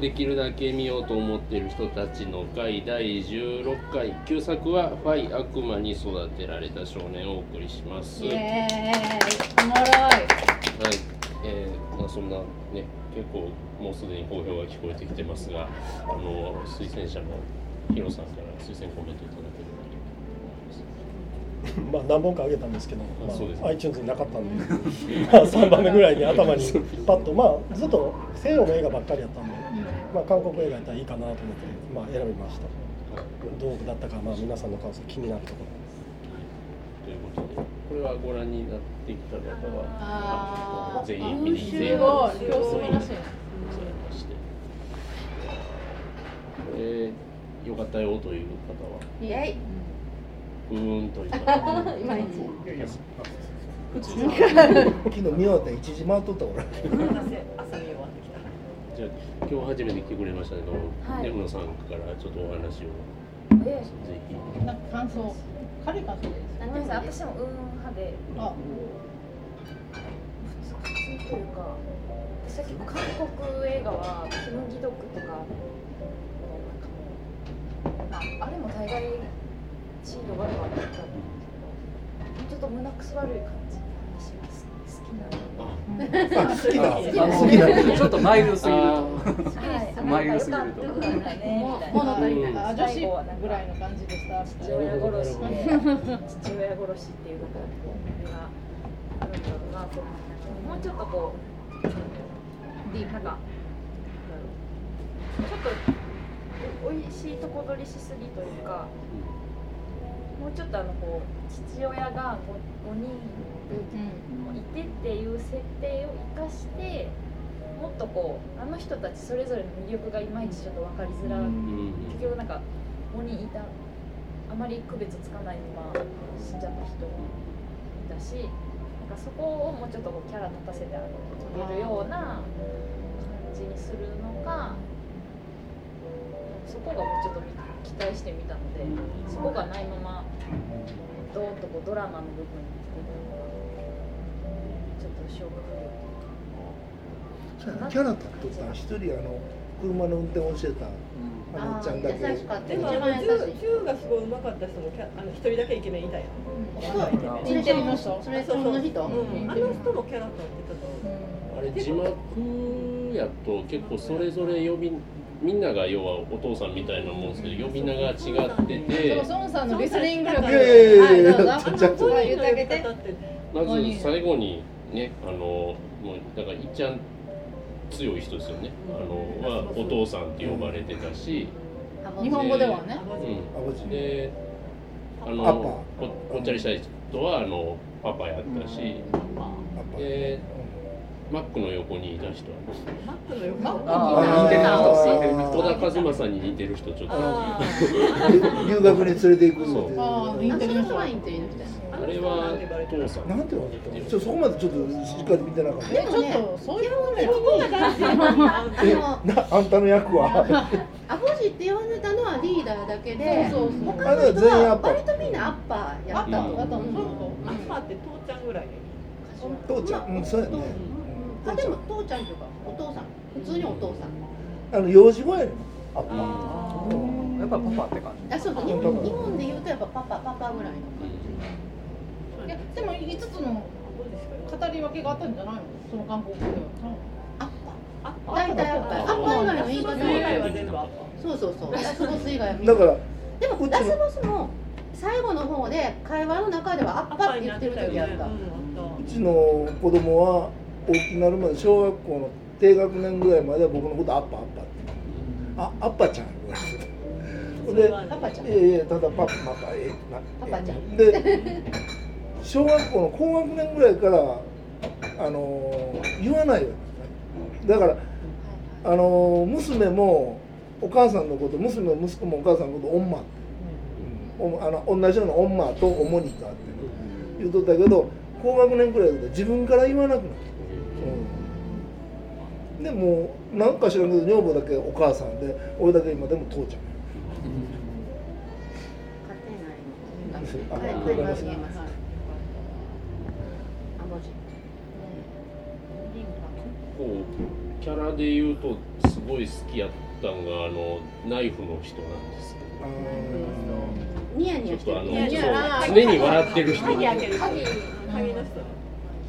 できるだけ見ようと思っている人たちの会第16回。旧作は「ファイ悪魔に育てられた少年」をお送りします。イはい、エーイ。おもろい。えーまあ、そんなね結構もうすでに好評が聞こえてきてますがあの推薦者のヒロさんから推薦コメントいただければと まあ何本かあげたんですけど、まそうですね。あ、iTunes になかったんで、まあ3番目ぐらいに頭にパッと、まあずっと西洋の映画ばっかりやったんで、まあ韓国映画やったらいいかなと思って、まあ選びました。どうだったか、まあ皆さんの感想気になるところ。ということでこれはご覧になってきた方はあー。ぜひ見に来てすござい。ましてこれよかったよとい。う方はイエイうーんとい。う方い。まい。ち昨日見終わったら1時回っとった俺じゃあ今日初めて来てくれましたけど、はい。ネムノさんからちょっとお話を。えぜひ。なんか感想。軽い感想です何ですか私もうん派で。あ普通というか私は結構韓国映画はキム・ギドクとかもうなんかもう、まあ、あれも大概地位が悪かったんですけどちょっと胸くそ悪い感じ好きなのであ好きな好きなちょっとマイルドすぎる。マイルドすぎるとないな女子ぐらいの感じでした父親殺し父親殺しっていうのがあるんだろうなと思ってもうちょっとこうディーなんかちょっとおいしいとこ取りしすぎというかもうちょっとあのこう父親が 5, 5人もいてっていう設定を生かしてもっとこうあの人たちそれぞれの魅力がいまいちちょっと分かりづらいうん。結局なん。か5人いたあまり区別つかないまま死ん。じゃった人もいたしなん。かそこをもうちょっとこうキャラ立たせてあげるような感じにするのがそこがもうちょっと期待してみたのでそこがないままドーンとこうドラマの部分にちょっと消化不良そうキャラ立っとったん一人あの車の運転をしてたあのおっちゃんだけ。優しかった。でもあの銃銃がすごい上手かった人もあの一人だけイケメンいたやん。そうインテリの人。それその人。うん、あの人もキャラ立ってたと思うあれ字幕やと結構それぞれ呼びみんなが要はお父さんみたいなもんですけど呼び名が違ってて。さんのリスニング力はいどうぞちょっとはい言ってあげてまず最後にねあのもうだからいっちゃん強い人ですよね。あのはお父さんって呼ばれてたし、日本語ではね。うん、であのこぽっちゃりした人はあのパパやったし、でマックの横にいた人はマックの横。似てる人。戸田和正に似てる人ちょっと。あ 留学に連れて行くそう。ってああインテリの人あれは父さん。なんて言われたの？ちょそこまでちょっとしっかり見てなかった。でもちょっとそういうあんたの役は？アボジって呼んでたのはリーダーだけで。そうそう他の人は割とみんなアッパーやったとアッパーって父ちゃんぐらい父ちゃん。うんそうやね。あでも父ちゃん。というかお父さん。普通にお父さん。あの幼児語ややっぱパパって感じ。あそうそう日本日本で言うとやっぱパパパパぐらいのいやでも5つの語り分けがあったんじゃないの？その韓国語では。アッパー大体アッパーアッパー以外の言い方ラスボス以外は全部アッパそう。そうそうラスボス以外はだからでもラスボスも最後の方で会話の中ではアッパーって言ってる時あった。うちの子供は大きくなるまで小学校の低学年ぐらいまでは僕のことアッパーアッパーってあアッパちゃんでパパちゃん。いやいやただパパパパえなパパちゃん。え で小学校の高学年ぐらいからあのー言わないようになっただからあのー娘もお母さんのこと娘も息子もお母さんのことオンマって、うん。おあの同じようなオンマとオモニカって言うとったけど高学年くらいで自分から言わなくなった、うん、でもうなんか知らんけど女房だけお母さんで俺だけ今でも父ちゃん。家庭内のあ会これが話見えますアボジこうキャラで言うとすごい好きやったんがあのナイフの人なんですけど。ニヤニヤしてる。常に笑ってる人。鍵開ける鍵鍵の人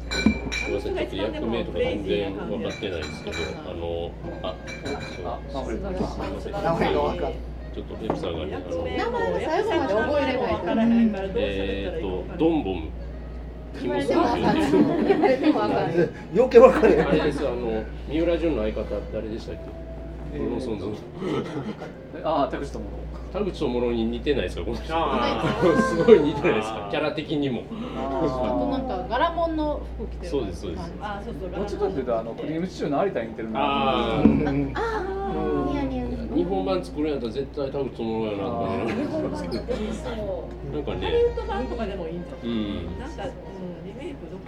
ごめんなさいちょっと役名とか全然分かってないですけどあのああそうすいません名前が分かるちょっとベプさんがねあの名前が最後まで覚えれないからたらえーいいか分からとドンボム言われても。わかんない言われてもわかんない余計分かれへんあれですあの三浦淳の相方誰でしたっけブルーノソンズのああ田口智田口智郎に似てないですかこの人すごい似てないですかキャラ的にもあとなんか柄物の服着てるそうですそうですあそうそう。どっちかっていうとあのクリームシチューの有田に似てるなああニヤニヤ日本版作るんやったら絶対田口智郎やなと思いながら日本版出てそう。なんかねハリウッド版とかでもいいんじゃなんか、う。ん、リメイクどっか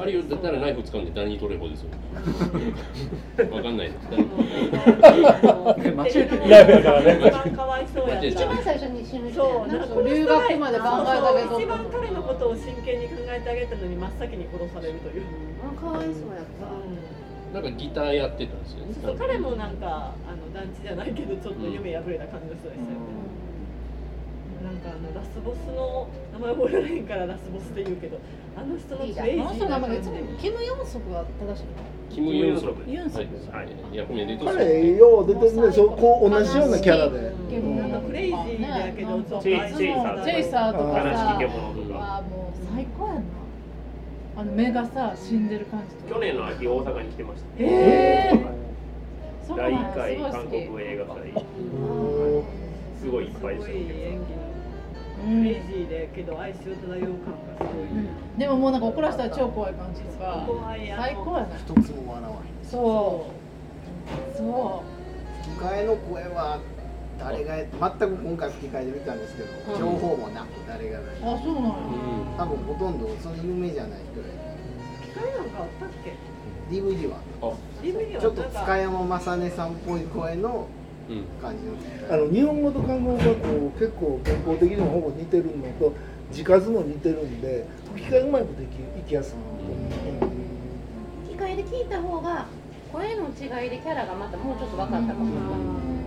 ハリウッドだったらナイフ使うんでダニー・トレホですよ。わかんない。からね一番かわいそうや一番最初に死ぬ人そう、やななんか留学まで考えたけど。一番彼のことを真剣に考えてあげたのに真っ先に殺されるという。あかわいそうやったなんかギターやってたんですよね。そう彼もなんかあの団地じゃないけどちょっと夢破れた感じの人でしたよね。なんかあのラスボスの名前覚えられへんからラスボスって言うけど、あの人のクレイジあの人の名前がいつもキム・ヨンソクが正しいキム・ユンソクユンソクはい役名で言うと彼よう出てるねそうこう同じようなキャラで。うん。なんかクレイジーだけどちょっとチェイチェイサーチェイサーとか悲さしき獣とか。あもう最高やんな。あの目がさ死んでる感じとか。去年の秋大阪に来てました。えー。そう第なんや。1回すごい好き韓国映画祭。すごい。い。っぱい。でしたすクレイジーでけど哀愁漂う感がすごい。でももうなんか怒らせたら超怖い感じとか怖い最高やな一つも笑わへんそう。そ吹き替えの声は誰が全く今回吹き替えで見たんですけど、情報もなく誰がうないあそうなんや。多分ほとんどその有名じゃない人で。機械なんかあったっけ？DVD はあ DVD はちょっと塚山雅音さんっぽい声のうん感じのあの日本語と韓国語がこう結構健康的にもほぼ似てるのと字数も似てるんで吹き替えうまくできいきやすい、吹き替えで聞いた方が声の違いでキャラがまたもうちょっと分かったかも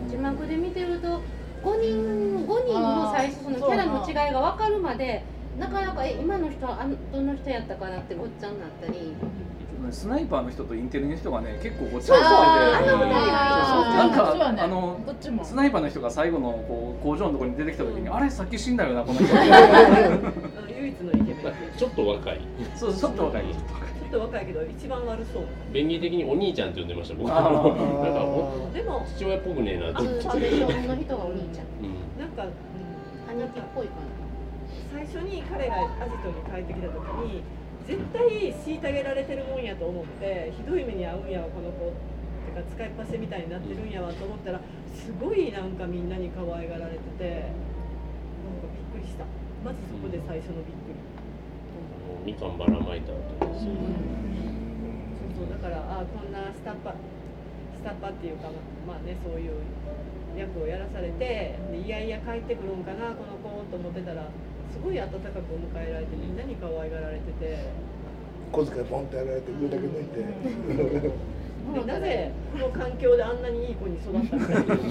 字幕で見てると5人5人の最初そのキャラの違いが分かるまでなかなかえ今の人はあのどの人やったかなってごっちゃになったり。スナイパーの人とインテリの人がね結構ごっちゃになってて。なんかあのどっちもスナイパーの人が最後のこう工場のところに出てきた時に、あれさっき死んだよなこの人。唯一のイケメン。まあちょっと若い。そうちょっと若い。ちょっと若いけど一番悪そう。便宜的にお兄ちゃんって呼んでました僕。なんかおでも父親っぽくねえなって。ファンデーションの人がお兄ちゃん。うん。なんか、うん、兄貴っぽいか最初に彼がアジトに帰ってきた時に絶対虐げられてるもんやと思ってひどい目に遭うんやわこの子てか使いっぱせみたいになってるんやわと思ったらすごいなんかみんなに可愛がられててなんかびっくりした。まずそこで最初のびっくり、みかん。ばらまいた後ですよそうそうだからあこんなスタッパスタッパっていうかまあねそういう役をやらされてでいやいや帰ってくるんかなこの子と思ってたらすごい温かく迎えられてみんなに可愛がられてて。小遣いポンってやられて上だけ抜いて。でなぜこの環境であんなにいい子に育ったのか。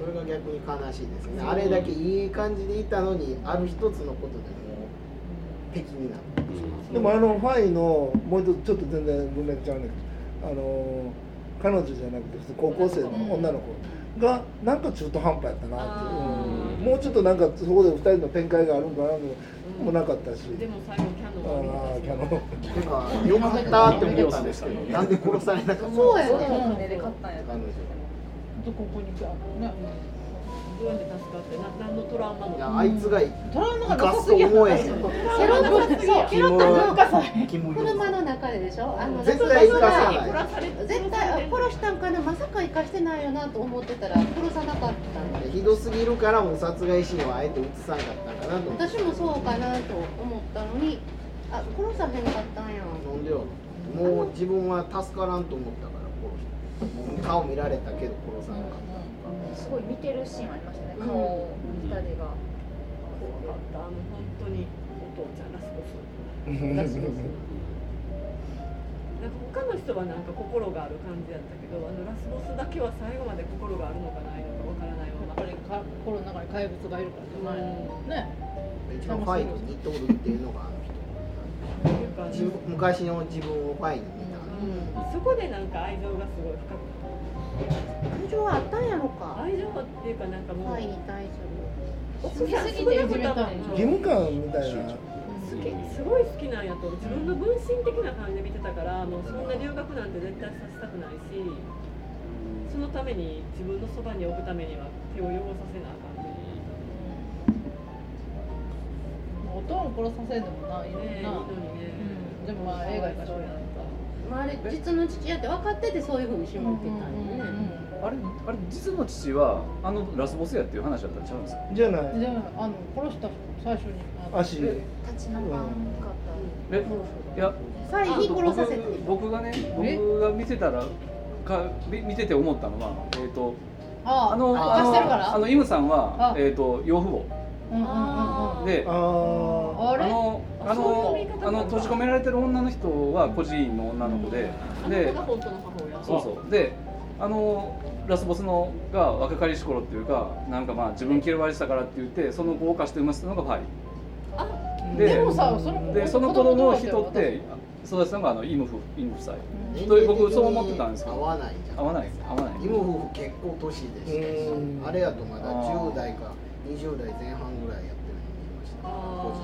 それが逆に悲しいですね。あれだけいい感じでいたのにある一つのことでもう敵になる。うんでもあのファイのもう。一つちょっと全然文脈ちゃうんだけどあの彼女じゃなくて普通高校生の女の子がなんか中途半端やったなっていう、うん。もうちょっとなんかそこで二人の展開があるんかなともなかったし、でも最後キャノンがああキャノン。よかったって思ったんですけど なんで殺されなかったのそうやね。船で買ったんや彼女。どここに来た。のねどうやって助かってな何のトラウマも。いやあいつがトラウマがなさすぎやと思えへん。ケロッとそうケロッと文化祭キム車の中ででしょ？あの絶対生かさない。絶対あ殺したんかな？まさか生かしてないよなと思ってたら殺さなかったひどすぎるからもう殺害シーンをあえて映さんかったんかなと私もそうかなと思ったのにあ殺さへんかったんや。なんでよ。もう自分は助からんと思ったから殺した。顔見られたけど殺さなかった。すごい見てるシーンありましたね。顔を二人が。怖かったあの本当にお父ちゃんラスボスラスボスなんか他の人人はなんか心がある。感じやったけどあのラスボスだけは最後まで心があるのかないのかわからないままやっぱりか心の中に怪物がいるからじゃないのね。一番ファイに似とるっていうのがあの人昔の自分をファイに見た、そこでなんか愛情がすごい深く感情はあったんやろか。愛情っていうかなんかもう愛に対する奥さん少なく多分義務感みたいな。好きすごい好きなんやと自分の分身的な感じで見てたからもうそんな留学なんて絶対させたくないしそのために自分のそばに置くためには手を汚させなあかんねおとん殺させんでもないねいいな、ね。うん、でもまあ映画やからしょうがな。いかまああれ実の父親って分かっててそういうふうに絞ってたんよね。あれあれ実の父はあのラスボスやっていう話だったらちゃうんですか？じゃない。でもあの殺した最初に。足。立ちなかんかっえいやサイに殺させて。僕僕がね僕が見てたらかみ見てて思ったのはえっ、とああのあのあのイムさんはあえっ、と養父母でああれ？あのあのあの閉じ込められてる女の人は孤児院の女の子で、でそうそう。であのラスボスのが若かりし頃っていうかなんかまあ自分嫌われてたからって言ってその子を犯して産ませたのがファイあででもさそのでその子供の人って育てたのがあのイムフイム夫妻。年と僕そう思ってたんですけ合どわないじゃん。合わない合わない。義務夫婦結構年でしたしうん。あれやとまだあー10代か20代前半ぐらいやってるの見ました。個人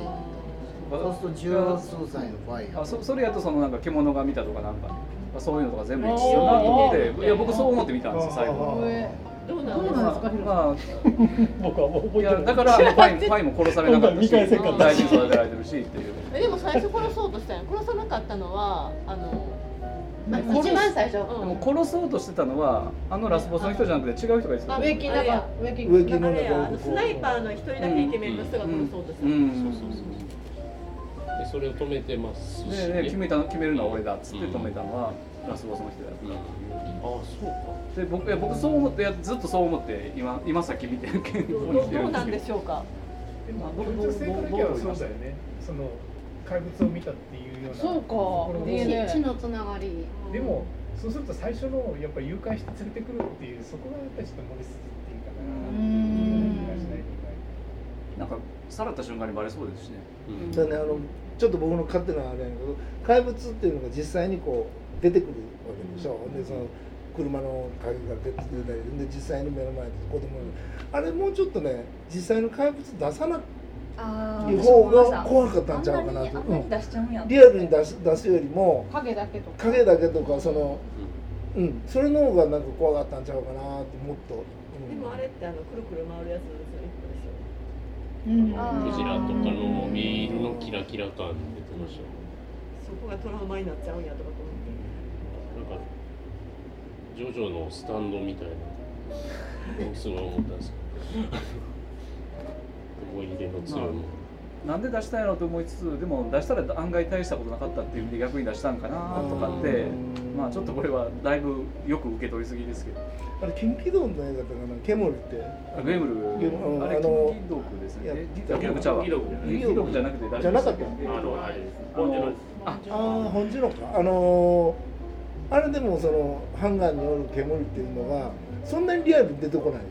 あそうすると十数歳のファイヤー。あそそれやとそのなんか獣が見たとかなんか。ねそういうのとか全部一緒だなと思っていや僕そう思って見たんですよ最後。上どうなんどうなんですかまあ僕はもう覚えてないだからファイ ファイも殺されなかったし見返せんかった。大事に育てられてるしっていう。えでも最初殺そうとしたん。や殺さなかったのはあのまあ一番最初。でも殺そうとしてたのはあのラスボスの人じゃなくて違う人がいてた植木なんか植木植木のあのスナイパーの一人だけイケメンの人が殺そうとしたうん。うん。そうそうそうでそれを止めてますし、でで決めた決めるのは俺だっつって止めたのはラスボスの人だうん、ああそうか。で僕いや僕そう思ってずっとそう思って今今さっき見てるけどどうどうなんでしょうか？でも僕女性からだけはそうだよね。その怪物を見たっていうような。そうか。ところも DNA 血のつながり。でもそうすると最初のやっぱり誘拐して連れてくるっていうそこがやっぱりちょっと盛りすぎっていうかな。うん。気がしなんかさらった瞬間にバレそうですしね。うん。だねあのちょっと僕の勝手なあれやけど怪物っていうのが実際にこう出てくるわけでしょ、でその車の鍵が出てたりで実際に目の前で子供が。あれもうちょっとね実際の怪物出さなあい方が怖かったんちゃうかなと、うん。リアルに出す出すよりも影だけとか。影だけとかそのうん。それの方がなんか怖かったんちゃうかなってもっと、うん。でもあれってあのくるくる回るやつでしょ。うん。クジラとかのビールのキラキラ感出てましたよ。そこがトラウマになっちゃうんやとかと思って。なんかジョジョのスタンドみたいなすごい思ったんですけど思い入れの強いもの。なんで出したんやろうと思いつつでも出したら案外大したことなかったっていう意味で逆に出したんかなとかってまあちょっとこれはだいぶよく受け取りすぎですけど。あれキム・キドンの映画だったかな煙って。あゲームルあれキンドークですね。キンドークちゃうわキンドじゃないキンドークじゃなくて誰じゃなかったあのあれです。ああ本か。あのーあれでもそのハンガーによる煙っていうのがそんなにリアルに出てこない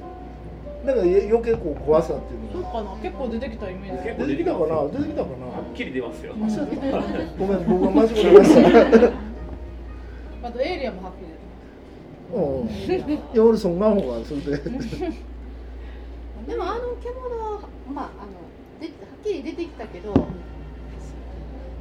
だから余計こう怖さっていうそうのがかな。結構出てきたイメージ。結構出てきたかな？出てきたかはっきり出ますよ。ごめん僕は間違えましたあとエイリアンもはっきり出てうん。いや俺そんな方がそれで。でもあの獣はまああのではっきり出てきたけど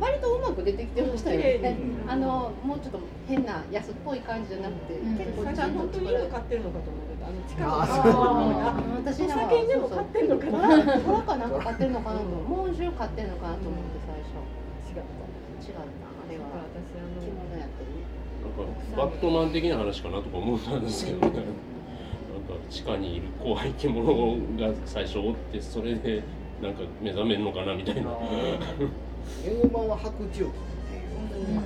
割とうまく出てきてましたよね。あのもうちょっと変な安っぽい感じじゃなくて、うん。結構ちゃん最初本当に犬飼ってるのかと思あの近くああ私お酒でも飼ってんのかなそうそう虎かなんか飼ってるのかなと猛獣飼ってるのかなと思って最初違った違ったあれは私あの着物やってるねなんかバットマン的な話かなとか思ったんですけどねなんか地下にいる怖い獣が最初おってそれでなんか目覚めるのかなみたいな英語版は白昼期っていう、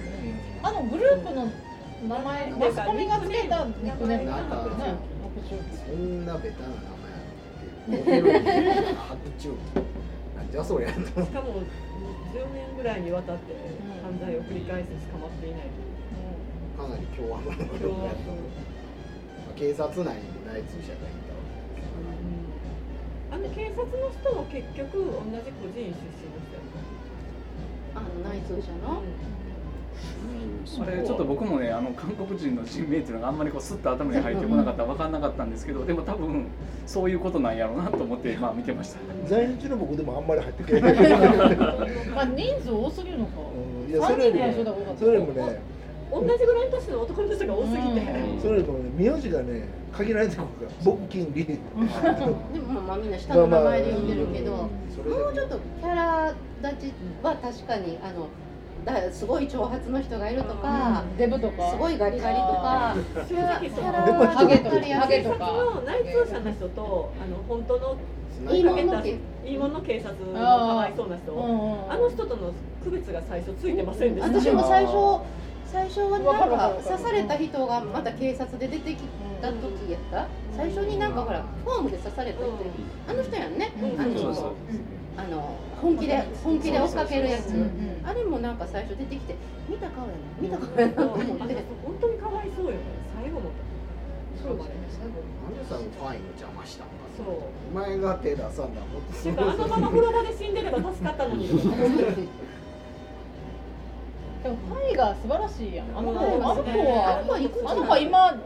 あのグループの名前マスコミがつけたニックネームなんかねそんなベタな名前やってる白昼期なんじゃそりゃしかも10年ぐらいにわたって犯罪を繰り返して捕まっていないというかなり凶悪なことをやったまあ警察内にも内通者がいたわあの警察の人も結局同じ個人出身の人やあの内通者の？あれちょっと僕もねあの韓国人の人名っていうのがあんまりこうスッと頭に入ってこなかったら分かんなかったんですけどでも多分そういうことなんやろうなと思ってまあ見てました。在日の僕でもあんまり入ってけない。ま あ人数多すぎるのか。いやそれより三人ぐらいの人が多かった。それよりもね同じぐらいの年の男の人が多すぎて、うん。それよりもね名字がね限られてくるから僕金利でもまあまあみんな下の名前で呼んでるけど、まあまあもうちょっとキャラ立ちは確かにあのだすごい長髪の人がいるとか、デブとか？すごいガリガリとかキャラキャラでもは分かりやすいハゲとか？警察の内通者の人とあの本当のいいものけいいもの警察のかわいそうな人。うんうんあの人との区別が最初ついてませんでした。私も最初最初はなんわか刺された人がまた警察で出てきた時やった。最初になんかほらフォームで刺された人あの人やんね。うん。あのそうそうあの本気で本気で追っかけるやつ。うんうんあれもなんか最初出てきて見た顔やな見た顔やなと思って。本当にかわいそうよ最後もそうですね。最後なんでさファインの邪魔したんか。そう。お前が手出さんだもっといかあのまま風呂場で死んでれば助かったのに。でもファイが素晴らしいやん。あの子、うん。あの子は、あの子は今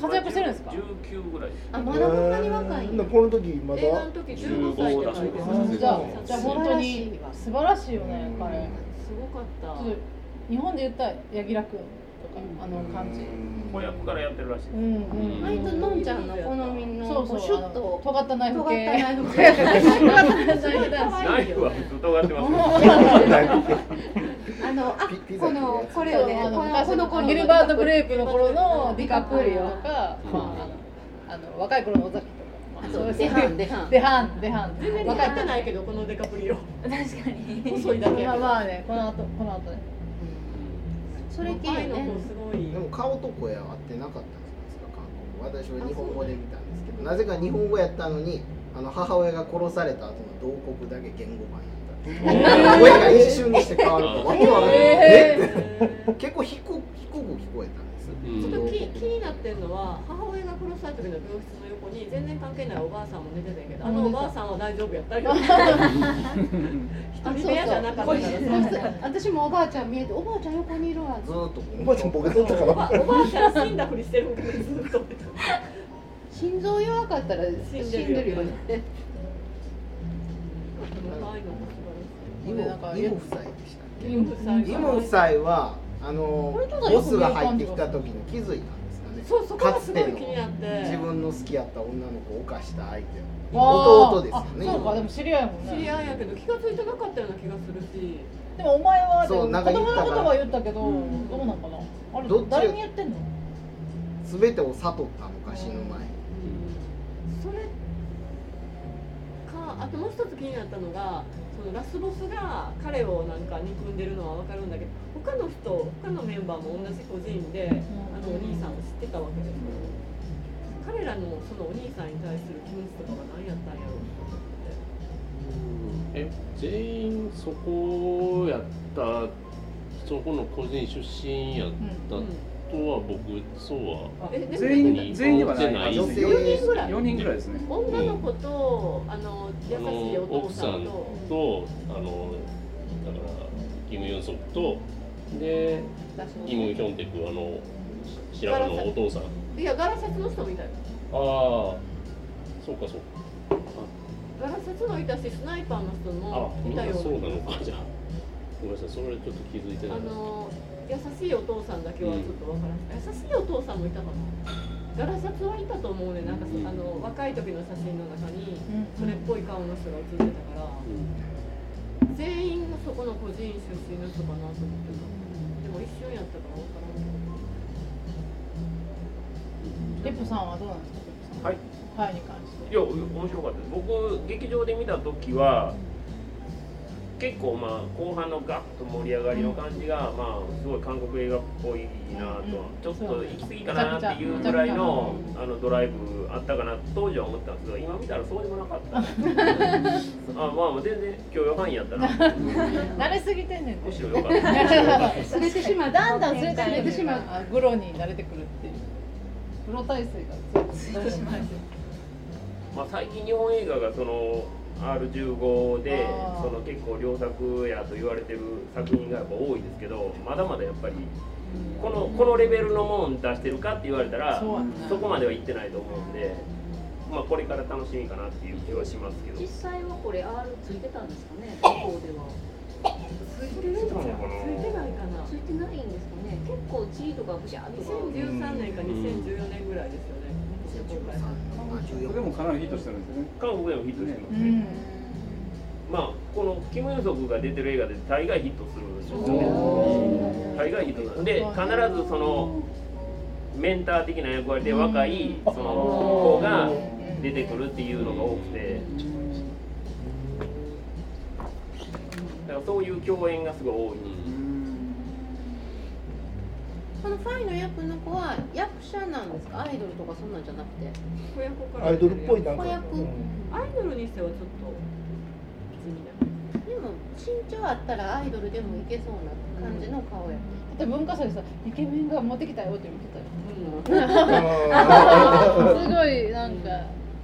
活躍してるんですか？19ぐらいあまだこんなに若いうんこの時まだ映画の時15歳じゃないです。かうんじゃあ、じゃあ本当に素晴らしいよね、彼。すごかった。日本で言ったら柳楽君とかあの感じ。子役からやってるらしいうんうん。割とのんちゃんの好みのそうそう、シュッと尖ったナイフ系。尖ったナイフ系。ナイフは尖ってます あのあこのこれよね。あのこのこのギルバート・グレープの頃のディカプリオとか、まあ、あの若い頃の尾崎とか、まあ、そういうデハンデハン。デハンデハン。全然似合ってないけどこのデカプリオ確かに。細いだけ。まあまあねこの後この後ね。それ系いでも顔と声は合ってなかったんですか？韓国私は日本語で見たんですけどなぜか日本語やったのにあの母親が殺された後の同国だけ言語版やった声が一瞬にして変わるとわけわかんない。結構低く低く聞こえたんです。うん。ちょっと気気になってるのは母親が殺された時の病室の横に全然関係ないおばあさんも寝てたけどあのおばあさんは大丈夫やったりとか。一人部屋じゃなかったからさ私もおばあちゃん見えておばあちゃん横にいるわずーっと。おばあちゃんボケとったかおばら。おばあちゃん死んだふりしてるずっと。心臓弱かったら死んでるよねイモイモ夫妻でしたっけ？イモ夫妻はあのボスが入ってきた時に気づいたんですかね。そうそこがすごいかつての気になって。自分の好きやった女の子を犯した相手弟ですよねあそうかでも知り合いやも知り合いやけど気が付いてなかったような気がするし。でもお前はそうなんか言ったから供のことは言ったけど、どうなんかな？あれどっち誰に言ってんの？全てを悟ったのか死ぬ前に。それかあともう一つ気になったのがそのラスボスが彼をなんか憎んでるのは分かるんだけど他の人他のメンバーも同じ個人であのお兄さんを知ってたわけですよ。彼らのそのお兄さんに対する気持ちとかは何やったんやろうえ全員そこやったそこの個人出身やったとは僕そうは全員全員ではない。ない女性4人ぐらい。4人ぐらいですね。女の子とあの優しいあのお父奥さんさんととあのだからキム・ユンソクとでイム・ヒョンテクあの白髪のお父さん。いやガラシャツの人もいたよ。ああそうかそうか。ガラシャツもいたしスナイパーの人あもいたよ。みんなそうなのか。じゃあごめんなさい。それちょっと気づいてなあいですの優しいお父さんだけはちょっとわからない、優しいお父さんもいたかなガラシャツはいたと思うね。なんかそ、うん。あの若い時の写真の中にうん。それっぽい顔の人が写ってたから、全員がそこの個人出身の人かなと思ってた。でも一瞬やったからわからんけど。リップさんはどうなんですか？はい。ファイに関して。いや面白かったです。僕劇場で見た時は結構まあ後半のガッと盛り上がりの感じが、まあすごい韓国映画っぽいなと、ちょっと行き過ぎかなっていうぐらいのあのドライブあったかな当時は思ったんですけど今見たらそうでもなかった。あまあ全然許容範囲やったな。慣れすぎてんねんむしろよかった。すれてしまうだんだんすれてしまうあグロに慣れてくるっていう。グロ体制がついてしまう。まあ最近日本映画がその R15 でその結構良作やと言われてる作品がやっぱ多いですけどまだまだやっぱりこのこのレベルのもん出してるかって言われたらそこまではいってないと思うんで、まあ、これから楽しみかなっていう気はしますけど。実際はこれ R ついてたんですかね向こうでは。ついてるんですかついてないかな。ついてないんですかね。結構 G とかブシャーとか。2013年か2014年ぐらいですよねこれもかなりヒットしてるんですよね。韓国でもヒットしてますね、うん。まあこのキム・ヨンソクが出てる映画で大概ヒットするんですよね。大概ヒットするで必ずそのメンター的な役割で若いその子が出てくるっていうのが多くて。だからそういう共演がすごい多いこのファイの役の子は役者なんですか？アイドルとかそんなんじゃなくて。子役からアイドルっぽいなんか。子役。うん。アイドルにしてはちょっとでも身長あったらアイドルでもいけそうな感じの顔やで文化祭でさイケメンが持ってきた。よって言ってたよあすごいなんか。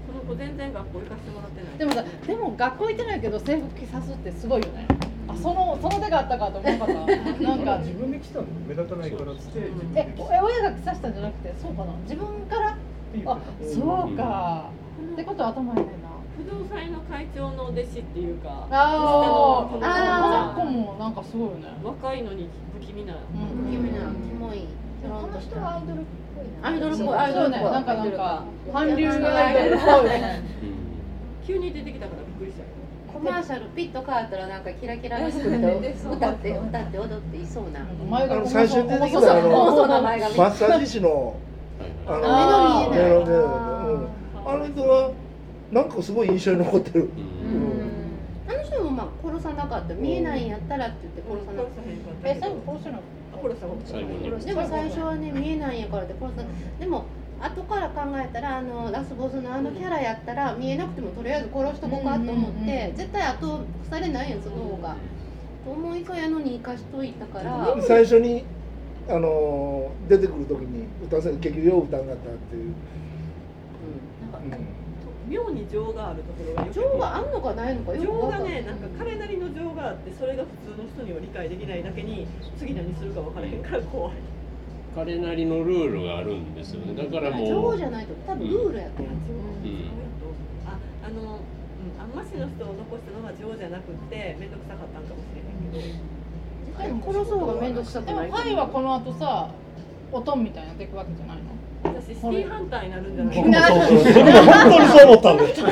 この子全然学校行かせてもらってない。でもさでも学校行ってないけど制服着さすってすごいよね。あそのその手があったかと思わなかった なんか。自分で来たの目立たないからっつってえ親が着させたんじゃなくてそうかな。自分から？あそうか。ってことは頭いいな。不動産の会長の弟子っていうかああー。ここのの子もなんかすごいよね。若いのに不気味な、うん。キムなキモい。でもこの人はアイドルっぽいな。アイドルっぽい。あそうね。なんかなんか韓流アイドルっぽいね。急に出てきたからびっくりしたよコマーシャルピッと変わったらなんかキラキラの服 で歌って歌って踊っていそうな。最初に出てきたあのマッサージ師の あのあーメロメロうんあの人はなんかすごい印象に残ってる、あの人もまあ殺さなかった。見えないんやったらって言って殺さなかっえ最後殺してない殺した？方最後に。たでも最初はね見えないんやからって殺さなでも後から考えたらあのラスボスのあのキャラやったら見えなくてもとりあえず殺しとこうかと思って絶対後腐れないやんその方が。と思いそうやのに生かしといたから。最初にあの出てくる時に歌わせる結局よう歌んかったっていう、なんか妙に情があるところが情があんのかないのかよく情がねなんか彼なりの情があってそれが普通の人には理解できないだけに次何するか分からへんから怖い彼なりのルールがあるんですよね。だからもう情じゃないと多分ルールやと思う、うん。ああの、うん、あんましの人を残したのは情じゃなくって面倒くさかったんかもしれへんけど。絶対殺す方が面倒くさくでもないファイはこの後さおとんみたいになっていくわけじゃないの？私シティーハンターになるんじゃない僕もそうそう。僕も本当にそう思ったんで。す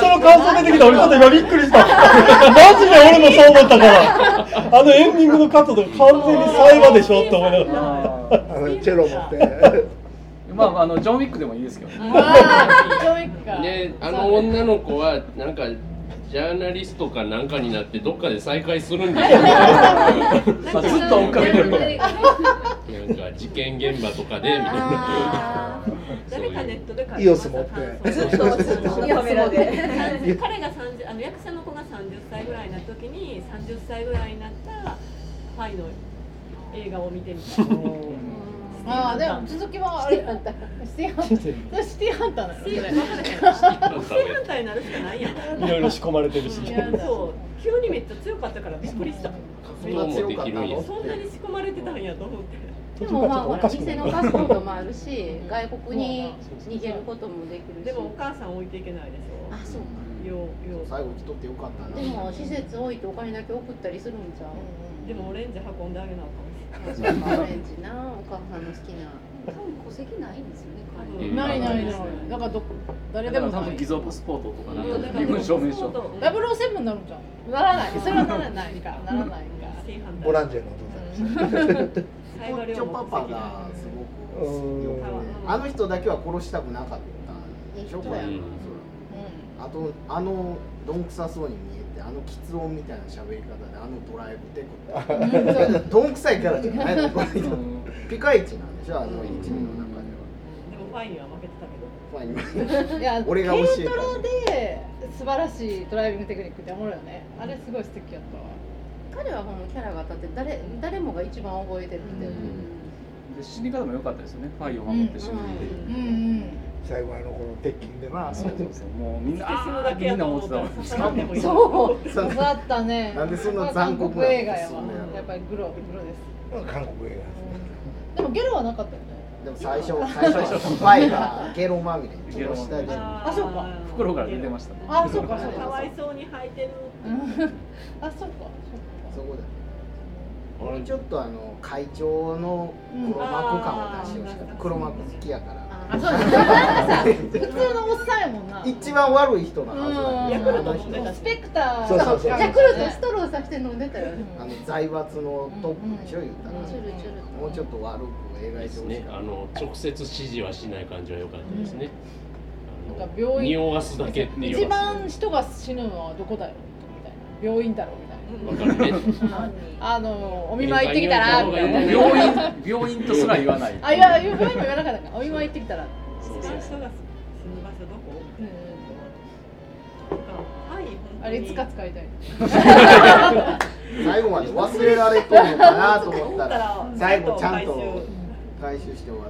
その感想出てきた俺ちょっと今びっくりした。マジで俺もそう思ったから。あのエンディングのカットとか完全にサイバでしょって思いながら。あのチェロ持って。まああのジョン・ウィックでもいいですけどジョンウィックか。であの女の子はなんかジャーナリストかなんかになってどっかで再会するんですよ。まあずっと追っかけてるなんか事件現場とかでみたいな。誰かネッいうトで書いてイオス持って。ずっとずっとカメラで彼が30あの役者の子が30歳ぐらいな時に30歳ぐらいになったファイの映画を見てみたああでも続きはあれシティハンターシティハンター。なのシティハンターになるしかないやんいろいろ仕込まれてるしそう。急にめっちゃ強かったからびっくりした。そんなに仕込まれてたんやと思って。でもまあほら店のパスポートもあるし外国に逃げることもできるし。でもお母さん置いていけないでしょあそうか。ようよう。最後来とってよかったな。でも施設置いてお金だけ送ったりするんじゃんでもオレンジ運んであげなあかんしそうかオレンジなお母さんの好きな。多分戸籍ないんですよね彼うんないない。ないだからどこ誰でもない。多分偽造パスポートとかなんうんか身分証明書。ダブルセブンになるんじゃんならないそれはならないかならないかシティハンターボランジェのお父さんでサイバリチョパパがすごくあの人だけは殺したくなかったんでしょいい人やうんあとあのどんくさそうに見えてってあの喫音みたいな喋り方であのドライブテクってどんくさいキャラじゃないの？ピカイチなんでしょ？あの一味の中では。でもファイには負けてたけど。ファイにいや俺が教えた軽トラで素晴らしいドライビングテクニックっておもろいよね。あれすごい素敵やったわ。彼はもうキャラが立って誰誰もが一番覚えてるって、で死に方も良かったですよね。ファイを守って死ぬっていう、うんうん最後あのこの鉄筋でな。そうそうそう。もうみんな死ぬだけみんなやと思ってた。思ったら刺さってもい。いそう。そんなだったねなんでそんな残酷な韓国映画やわ。やっぱりグログロです。韓国映でもゲロはなかったよね。でも最初最初ファイがゲロまみれ。ゲロ下であそうか。袋から出てましたあそうかそうか。かわいそうに履いてるあそうか。そこでもうちょっとあの会長の黒幕感を出してほしかった。黒幕好きやからあそうだね。なんかさ普通のおっさんやもんな。一番悪い人のはずヤクルト飲スペクターそうそうそう。ヤクルトストローさして飲んでたよ。ねあの財閥のトップでしょ言ったら、もうちょっと悪く描いてほしいね、あの直接指示はしない感じは良かったですね。なんか病院。匂わすだけっていう。一番人が死ぬのはどこだよみたいな。病院だろみたいな。わかるね。あのお見舞い行ってきたらみたいな。病院病院とすら言わない。あいや病院も言わなかったか。らお見舞い行ってきたら。一番人が死ぬ場所どこ？うんはいあれいつか使いたい最後まで忘れられとるのかなと思ったら最後ちゃんと回収して終わっ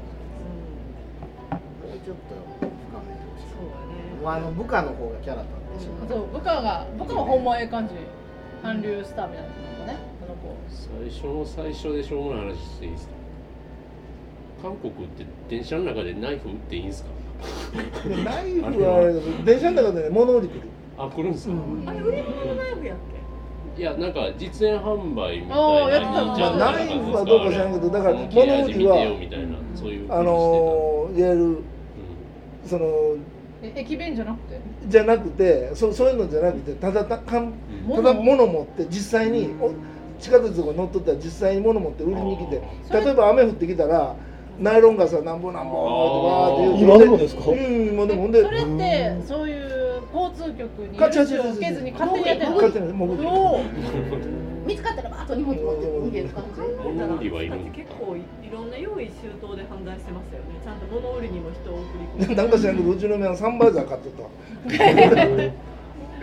た。もうちょっと深めてほしいあの部下の方がキャラ立ってしまう。そう部下が部下もほんまええ感じ韓流スターみたいなのねこの子。最初の最初でしょうもない話していいですか？韓国って電車の中でナイフ撃っていいんですか？ナイフは電車の中でね物売り来る。あ来るんですか？あれ売り物のナイフやっいやなんか実演販売みたあーやいなってたなじゃなかったナイフはどうか知らんけどだから物売りは見てよみたいなそういうあのーいわゆるそのえ駅弁じゃなくて？じゃなくてそそういうのじゃなくてただたかんただ物持って実際にお地下鉄とか乗っとったら実際に物持って売りに来て例えば雨降ってきたらナイロン傘なんぼなんぼとかって言うて今でもですか？うん今でも。ほんでそれってそういう交通局に受けずに勝手にやってるの？見つかったらバーッと荷物持って逃げる感じ。物売りはいるん結構いろんな用意周到で犯罪してますよね。ちゃんと物売りにも人を送り込む。なんか知らんけどうちの嫁はサンバイザー買っとったわ。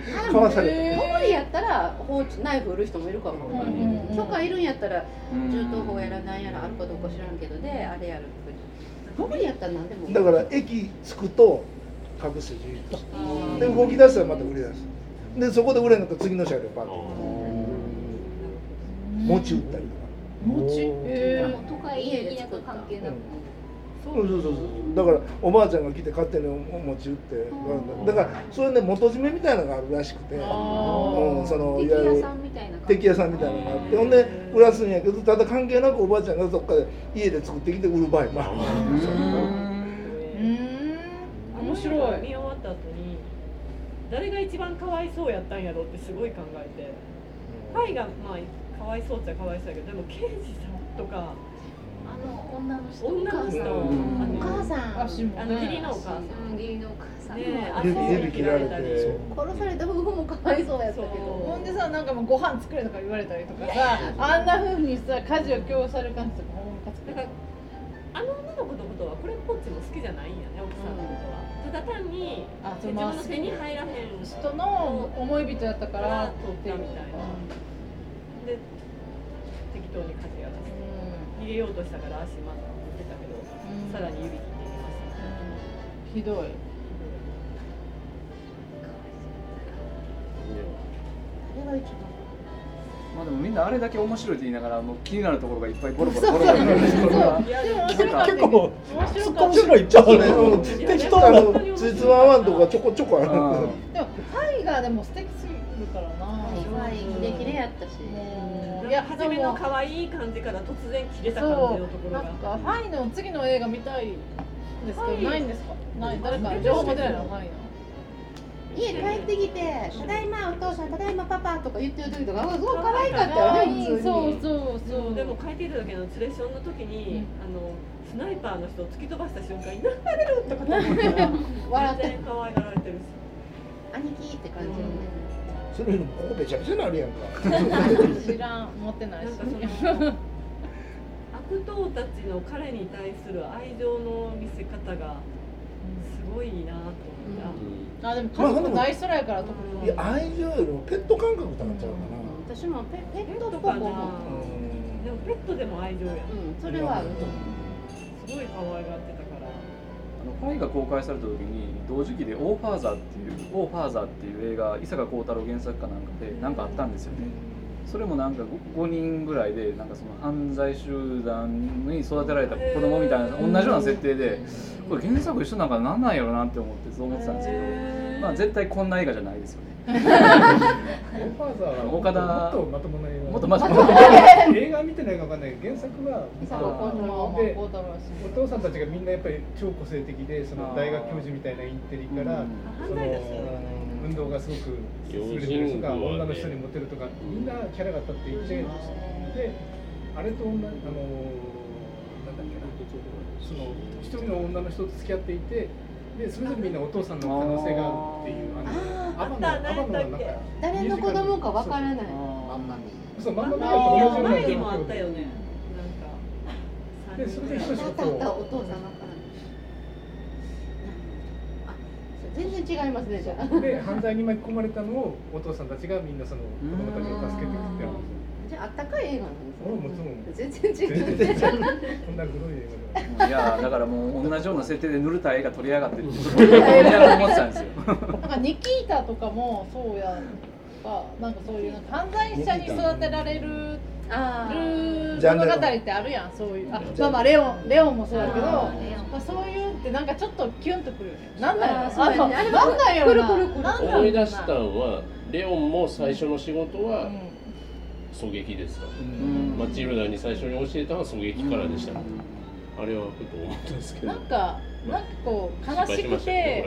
買わされた無理やったら放置ナイフ売る人もいるかも、許可いるんやったら銃刀法やらなんやらあるかどうか知らんけどであれやる無理やったら何でも。だから駅着くと隠して自由。で動き出したらまた売り出す。でそこで売れなかったら次の車両パッと餅売ったりとか。餅？へ都会家田舎関係なくそうそうそうそう。だからおばあちゃんが来て勝手にお餅売ってだからそういうね元締めみたいなのがあるらしくて、うん、そのいわゆる敵屋さんみたいな感じ。敵屋さんみたいなのがあって。ほんで売らすんやけどただ関係なくおばあちゃんがどっかで家で作ってきて売る場合もある。面白い。見終わった後に誰が一番かわいそうやったんやろってすごい考えて。ファイがまあかわいそうっちゃかわいそうやけどでも刑事さんとかあの女の人女の人お母さん。義理のお母さん。うん義理のお母さん。ねえ指指切られて。殺された夫婦もかわいそうやったけど。ほんでさなんかもうご飯作れとか言われたりとかさあんな風にさ家事を強要される感じとかほんまかあの女の子のことはこれっぽっちも好きじゃないんやね奥さんのことは、ただ単にあ自分の手に入らへん人の思い人やったから取ったみたいなで適当に家事やらせて逃げようとしたから足まってたけど、さらに指切って逃げました、ひどい。あれが一番まあでもみんなあれだけ面白いって言いながらもう気になるところがいっぱいボロボロボロボロ。出てくる結構面突っ込む人がいっちゃうねうん適当なあのつい。つまわんとかちょこちょこあるでもファイがでも素敵すぎるからな。可愛い。キレキレやったし。いや初めの可愛い感じから突然切れた感じのところが。なんかファイの次の映画見たいですけどないんですか？ない。誰か情報も出ないの？ファイの。家帰ってきて「ただいまお父さんただいまパパ」とか言ってる時とかすごい可愛かったよね普通に。そうそうそうでも帰ってきた時のツレションの時に、あのスナイパーの人を突き飛ばした瞬間に「何なれる!」とかと思ったら笑って。全然可愛がられてるし。兄貴って感じよねそれよりもここべちゃべちゃなるやんか。知らん持ってないし。悪党たちの彼に対する愛情の見せ方がすごいなと思って、あでも家族大ストライから特に。いや愛情よりもペット感覚となっちゃうか私もペペットっぽくかな思うでもペットでも愛情やん、それはあると思すごい可愛がってたからあのファイが公開された時に同時期で「オーファーザー」っていう「オーファーザー」っていう映画伊坂幸太郎原作かなんかで何かあったんですよね。それもなんか 5, 人ぐらいでなんかその犯罪集団に育てられた子供みたいな同じような設定でこれ原作一緒なんかなんなんやろなって思ってそう思ってたんですけど。まあ絶対こんな映画じゃないですよね。オーファーザーは岡田もっとまともな映画。もっとまともな映画。見てないかわかんない原作はお父さんたちがみんなやっぱり超個性的でその大学教授みたいなインテリからその運動がすごく優れてるとか女の人にモテるとかみんなキャラが立っていてであれと女あのなんだっけなその一人の女の人と付き合っていてでそれぞれみんなお父さんの可能性があるっていうあの誰の子供かわからない。マンマミそうマンマミあーと同じような前にもあ状況ったよね。で。それで一あ緒ったあったお父さん全然違いますねじゃあ。で犯罪に巻き込まれたのをお父さんたちがみんなその子供たちを助けてきてじゃああったかい映画なんですもうもちろん。全然違う全然違う。こんなグロい映画いやだからもう同じような設定で塗れた絵が取り上がってる。って思ってたんですよなんかニキータとかもそうやんかなんかそういうなんか犯罪者に育てられるあ物語ってあるやんそういう。あまあまあレオンレオンもそうだけどまあ、そういうってなんかちょっっとキュンとくるよね。なんな。んやろあねあれもなんな。んやろなくるくるくる。なんな。ん思い出したのはレオンも最初の仕事は狙撃ですか、マチルダに最初に教えたのは狙撃からでした、あれはふと思ったんですけど。なんかなんかこう悲しく失て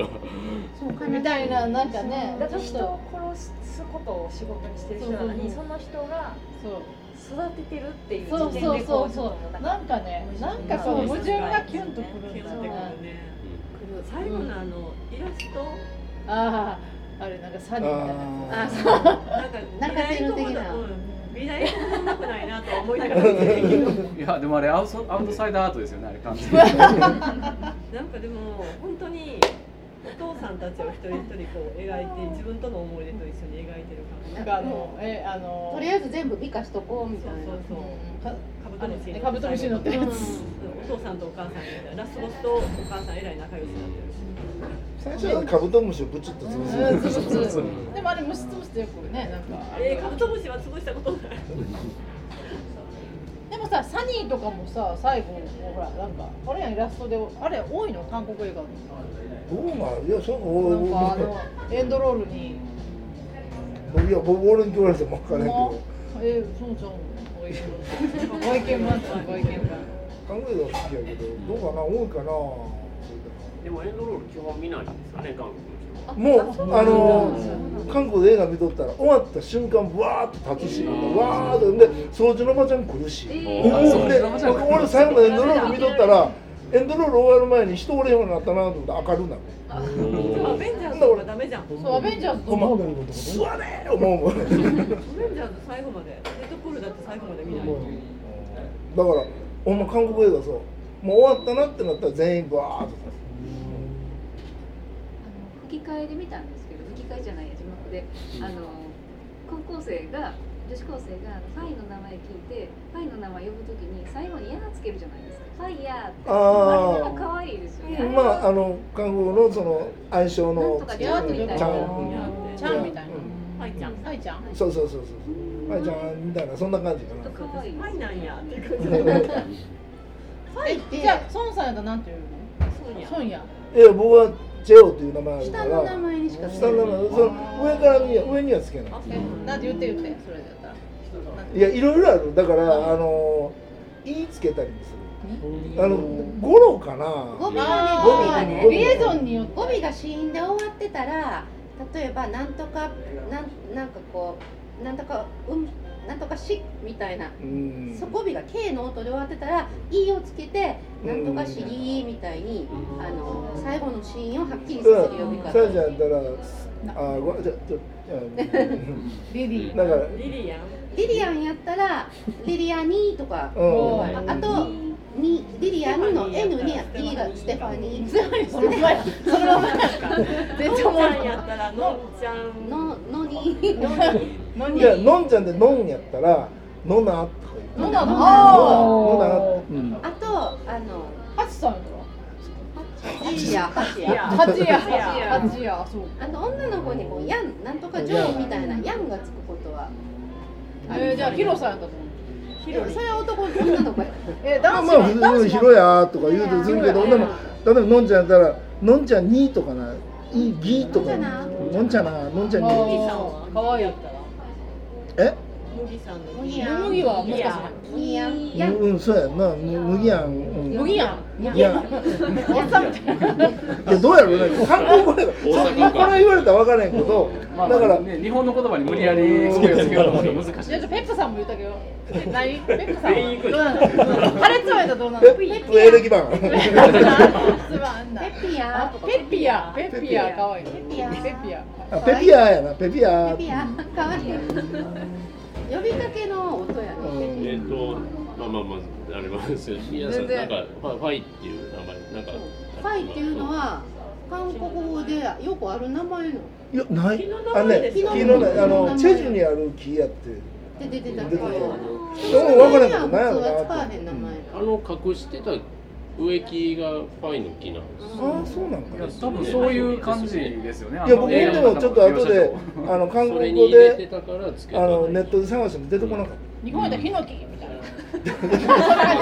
そうみたいななんかねだっ人を殺すことを仕事にしてる人なのにそそうの人がそう。育ててるっていうそうそうそう。そうなんかねなんかこう矛盾がキュンとくるんだよキュンとくるねね最後のあのイラスト？あああれなんかサニーみたいなあそう。なんか泣かせる的な。うん美大ほどうまくないなとは思いながらいやでもあれアウトアウトサイダーアートですよねあれ完全に。なんかでも本当にお父さんたちを一人一人こう描いて自分との思い出と一緒に描いてる感じ。なんかあのえあのとりあえず全部美化しとこうみたいな。そうそうう。んかカブトムシカブトムシ乗ってるやつ。お父さんとお母さんみたいな。ラスボスとお母さんえらい仲良しになってる。し最初はカブトムシをブチッと潰すでもあれ虫つぶしてよくねなんかえー、カブトムシは潰したことない。でもさサニーとかもさ最後ほらなんかあれやんイラストであれ多いの韓国映画どうなんいやそなんかあののエンドロールにいや僕俺に言われても分からんけど。えー、そうじゃんご意見番ご意見番韓国映画好きやけどどうかな多いかなでもエンドロール基本見ないんですかね韓国の人もうあの韓国で映画見とったら終わった瞬間ブワーッと立つしわーっとで掃除のおばちゃん来るし、ーうん。で僕俺最後までエンドロール見とったらエンドロール終わる前に人おれへんようになったなと思って明るなるアベンジャーズとかダメじゃん。そうアベンジャーズとほんまも座れー思うもんアベンジャーズ最後までデッドプールだって最後まで見ないだからほんま韓国映画そう。もう終わったなってなったら全員バーッと。立吹き替えで見たんですけど吹き替えじゃないや字幕で。あの高校生が女子高生がファイの名前聞いてファイの名前呼ぶときに最後に「や」つけるじゃないですか。ファイヤーって。あれが可愛いですよね、つまああの韓国のその相性なんのとかちゃんみたいな。ちゃん。ちゃんみたいな。うん。はいちゃん。はいちゃん。そうそうそうそうはいちゃんみたいなそんな感じかな。可愛いはいなんやって感じ。はいじゃあソンさんやったらなんていうそうやのソンやいや僕はジェオという名前あるか下らの名前にしか下の名前その上からには上にはつけない。えなんて言って言ってそれだったら。いやいろいろある。だからあの言いつけたりもする。あのゴロかな。語尾がねリエゾンによって語尾が子音で終わってたら例えばなんとかなんなんかこうなんとかうんなんとかしみたいな。うん。底尾が K の音で終わってたら E をつけてなんとかしりみたいにあの最後のシーンをはっきりさせる呼び方。さやちゃんやったらあごじゃちょ リリー。だからリリアン。リリアンやったらリリアニーとかうん。ああとにリリアンの N に E がステファニー。その前そのままなんか全然思わのんちゃんやなった。らのんちゃんののにのにいやのんちゃんでのんやったらのなとか言うのなのなーうんあとあのハチさんやハチや。ハチろや。ハチや。ハチや。あの女の子にこうヤンなんとかジョーみたいなヤンがつくことは。えーじゃあヒロさんやったと思うそれは男女の子や。えまあまあ普通ヒロやとか言うとするけど女の例えばのんちゃんやったらのんちゃんにとかないぎとか。のんちゃな。のんちゃに。さんは？可愛いえ？麦さんの麦やん。麦は麦やん。やんうんそうやんな。む麦やん。うん。麦やん。麦やん。おっさんみたいやどうやろうね。韓国語やからそこから言われたら分からへんけど。まあだからね、日本の言葉に無理やり付け難しい。ペップさんも言ったけど。え何？ペップさん全員行くはどうなの破裂はやったらどうなの？ペップエレキペピヤあペッピヤペッピヤ可愛いペピヤペッピアや。なペピアペピヤかわいい呼びかけの音やねうんえっ、とまあまあまああれなんですよ皆さんなんかファファイっていう名前なんかファイっていうのは韓国語でよくある名前の？いやない。あのね名前ですよ。木のねあのチェジュにある木やって。で出てた。出てた。ででも分からへんことないやろな普通は使わへん名前。あの隠してた植木がファイの木なんですああそうなんいやか多分そういう感じですよね。いや僕でもちょっと後であの韓国語であのネットで探しても出てこなかっ日本やったらヒノキみたいな。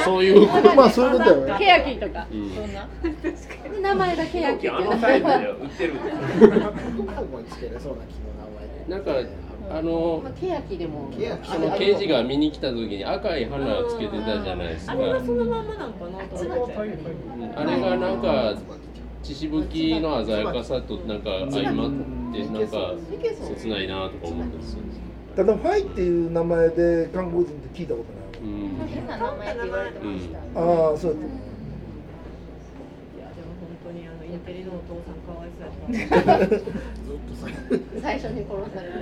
そういうたまあそういうことやね。ケヤキとか。うん。そんなで名前がケヤキあのサイズで売ってるんですよ韓国につけれそうな木の名前なんかあのまあケヤキでも。ケヤキ。その刑事が見に来た時に赤い花つけてたじゃないですか。あれはそのまんまなんかな？と思ってうんあれがなんか血しぶきの鮮やかさとなんか相まってなんか切ないなとか思ったんですよ、ただファイっていう名前で韓国人って聞いたことうん、変な名前って言われてました。ないああそうやったいやでも本当にあのインテリのお父さんかわいそうやったずっとそれ最初に殺される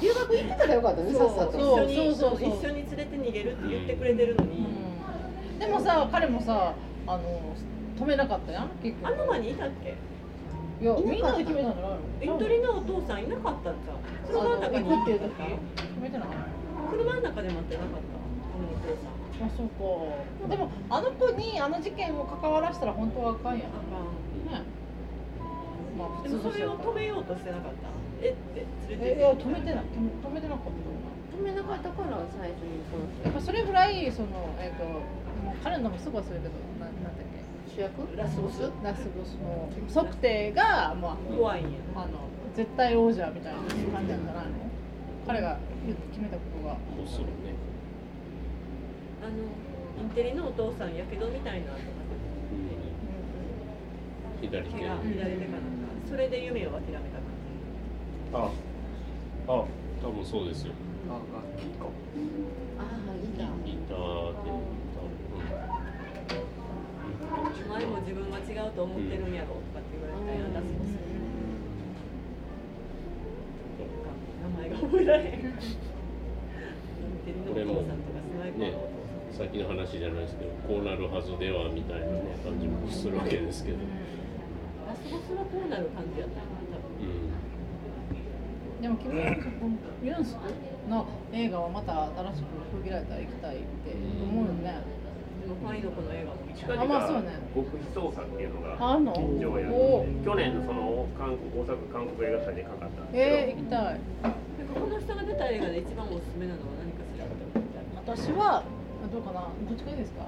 留学行ってたらよかったねさっさと。そう一緒にそうそう。そう一緒に連れて逃げるって言ってくれてるのに、でもさ彼もさあの止めなかったやん結局。あの間にいたっけ？いやみんなで決めたんじゃないの。イントリのお父さんいなかったんじゃん車の中に行くっていう時決めてなかった車の中で待ってなかったあそうか。でもあの子にあの事件を関わらせたら本当はあかん。やん。ね。まあでもそれを止めようとしてなかった？え？って連れてえいや止めてない。止め止めてなかったよ止めなかったから最初に殺なやっぱそれぐらいそのえっ、ともう彼の名前すぐ忘れるけどななんだっけ？主役？ラスボス？ラスボス。の測定がまあ怖いん。やあの絶対王者みたいな感じなんじゃないの彼が決めたことが。ボスのね、あのインテリのお父さんやけどみた。いなとかうん、左手手が左手かなん。かそれで夢を諦めた感ああ多分そうですよあ楽器かああいいん。だギターでじ前も自分は違うと思ってるん。やろとかって言われたやん。ラスボス名前が覚えられへん。インテリのお父さん。とかスナイパーねのお父さん先の話じゃないですけどこうなるはずではみたいなね感じもするわけですけど、ラスボスはこうなる感じやったでも君はユンスクの映画はまた新しく封切られたら行きたいって思うよね。でもファイの子の映画も見近あまあそうね。々極秘捜査っていうのがあんの？上映やおって去年のその韓国大阪韓国映画祭でかかったんですえー、け行きたい。なんかこの人が出た映画で一番おすすめなのは何かしら。私はどうかな？どっちがいいですか？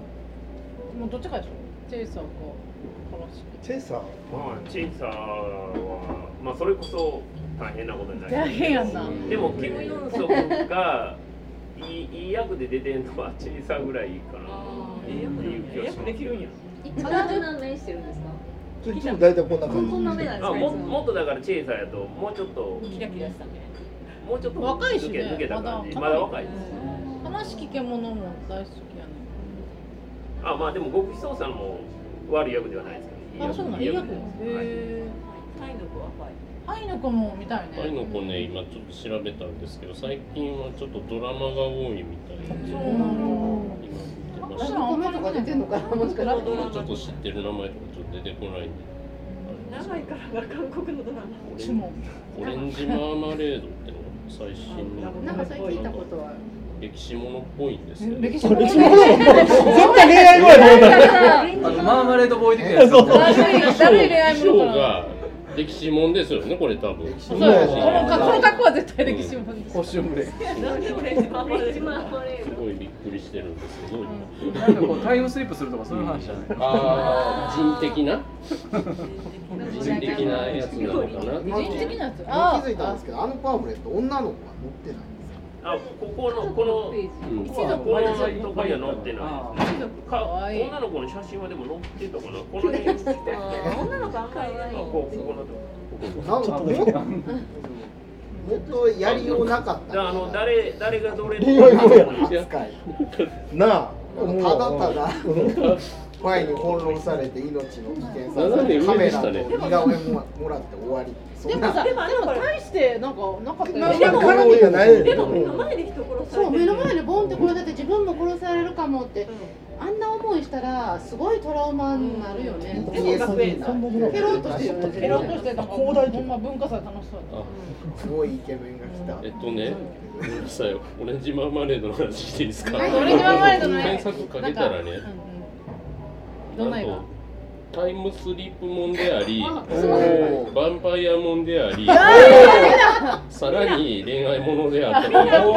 もうどっちかでしょ？チェイサーをこう殺しチェイサー？ど、まあ、チェイサーは、まあ、それこそ大変なことになります。大変やんな。でもキム・ユンソクがいいいい役で出てんのはチェイサーぐらいかな。ええ役なんや。ええ役できるんやいつもどんな目してるんですかいつも大体こんな感じ。こんな目なんですあもかいつももっとだからチェイサーやともうちょっとキラキラしたね。もうちょっと若いしね。抜けた感じ。まだまだ若いです話聞け者も大好きやねあまあでも極秘捜査も悪い役ではないですけど。あそうなんいい役ですへタイの子はファイ。ーハイの子も見たいね。タイの子ね今ちょっと調べたんですけど最近はちょっとドラマが多いみたいで。そうなの今見てましたラブコメとか出てんのかなもしかしたら。ちょっと知ってる名前とかちょっと出てこないんで。長いからが韓国のドラマ。オレンジ。マーマレードってのが最新の。なんかそれ聞いたことは歴史ものっぽいんですけど歴史もの絶対恋愛ぐらいで思ったあのマーマレードボーイ的なやつ。そう。だるい恋愛ものかな衣装が歴史もんですよねこれ多分。そう。やこのかこの格好は絶対歴史もんでオレンジマーマレードすごいびっくりしてるんですけど、今なんかこうタイムスリップするとかそういう話じゃない？ああ人的な？人的なやつなのかな？人的なやつ。気あづいたんですけどあのパンフレット女の子は載ってないあここのこのうんこのこのとこには載ってな。いか女の子の写真はでも載ってたかなこの辺 女の子あんまりあこうここのとこ。なんかももっとやりようなかった。じゃああの誰誰がどれなあただただファイに翻弄されて命の危険さカメラと似顔絵ももらって終わり。でもさでも大してなんかなかったよでも目の前で人殺されてそう目の前でボンって殺されて自分も殺されるかもってあんな思いしたらすごいトラウマになるよね、でも学園ペロッとしてるロッとしてなんか広大文化祭楽しそうすごいイケメンが来た。えっとねごめんなさい。オレンジマーマレードの話していいですか？はいオレンジマーマレードの検索かけたらね。なんかうんうんどんな映画タイムスリップもんであり あヴァンパイアもんでありさらに恋愛ものであったり。おお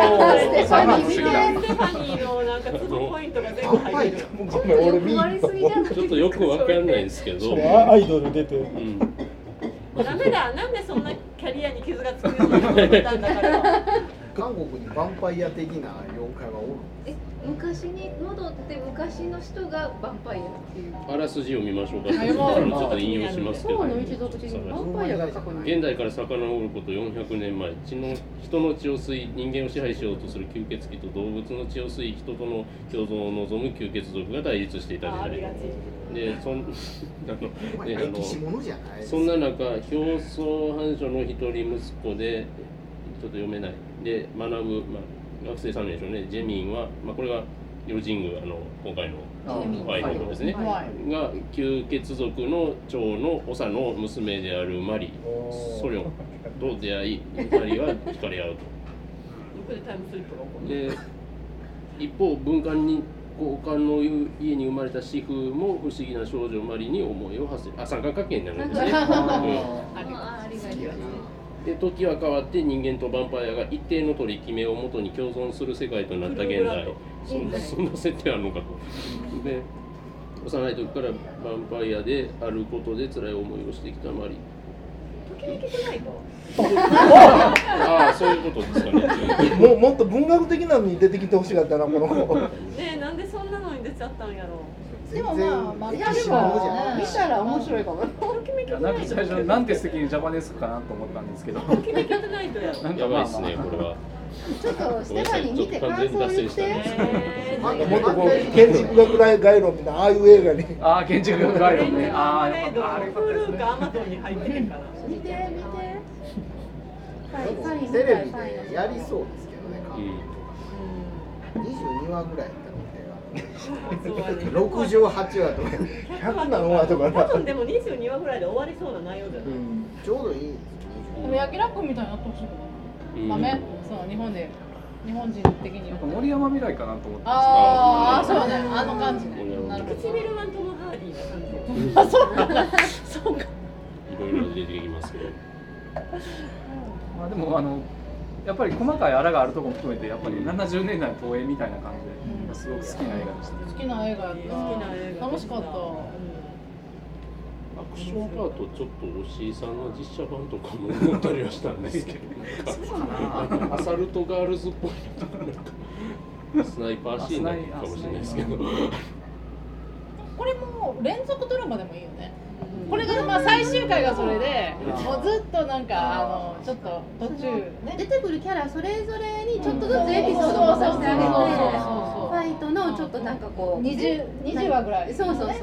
三ステファニーのなんかツボポイントが全部入ってる。ごめん俺見割りすぎじゃないちょっとよくわかんないんですけど、アアイドル出て。うん、ダメだ。なんでそんなキャリアに傷がつくようになったんだから。韓国にヴァンパイア的な妖怪がおるえ昔に戻って昔の人がヴァンパイアっていう。あらすじを見ましょうか。はい。ちょっと引用しますけど。唐。の一族的にヴァンパイアが過去に現代から遡ること400年前血の人の血を吸い人間を支配しようとする吸血鬼と動物の血を吸い人との共存を望む吸血族が対立していた時代。でそん あの、ね、あのそんな中表層藩主の一人息子でちょっと読めない。で学ぶ、まあ、学生さんでしょうね。ジェミンは、まあ、これがヨジングあの今回のファイルのですね、はい。が吸血族の長の長の娘であるマリ。ソリョンと出会い二人は惹かれ合うと。どこでタイムスリップが起こる。で一方文官に交換の家に生まれた主婦も不思議な少女マリに思いを馳せあ三角関係になるんですね、うん。あありがとうで時は変わって人間とヴァンパイアが一定の取り決めをもとに共存する世界となった現在。そんなそんな設定あるのかと。で幼い時からヴァンパイアであることで辛い思いをしてきたマリ。ときめきじゃないとああそういうことですかね。もうもっと文学的なのに出てきてほしかったなこの子。ねえなんでそんなのに出ちゃったんやろでもまあまあ歴やれ史も見たら面白いかも。ななんか最初なんて素敵にジャパネスクかなと思ったんですけど。ときめきじゃないとやろなんかやばいですまあまあ。ねこれは。ちょっとステファニー見て感想言って。もっとこう建築学概論みたいなああいう映画に。ああ建築概論ね。ああよフルかアマゾンに入ってへんかな見て見てテレビでやりそうですけどね韓国とか。22話ぐらいやったのそうやね6畳8話とか100何話とかな。多分でも22話ぐらいで終わりそうな内容じゃない？ちょうどいい。でも焼きラップみたいになってほしい。けどダメ？その日本で。日本人的になんか森山未来かなと思って。ああそうね。あの感じ。ね唇はトム・ハーディーな感じ。あそうなんだ。そうか。いろいろ出てきますけど。まあでもあのやっぱり細かいあらがあるところも含めてやっぱり70年代の東映みたいな感じですごく好きな映画でした好きな映画やった。好きな映画。楽しかった。アクションパートちょっと押井さんの実写版とかも思ったりはしたんですけど。アサルトガールズっぽいなんかスナイパーシーンなのかもしれないですけど。これも連続ドラマでもいいよねこれがままあ最終回がそれでもうずっとなんかあのちょっと途中。ね出てくるキャラそれぞれにちょっとずつエピソードをさせてあげてそうそうそうそうファイトのちょっとなんかこう20 20話ぐらい。そうそうそう。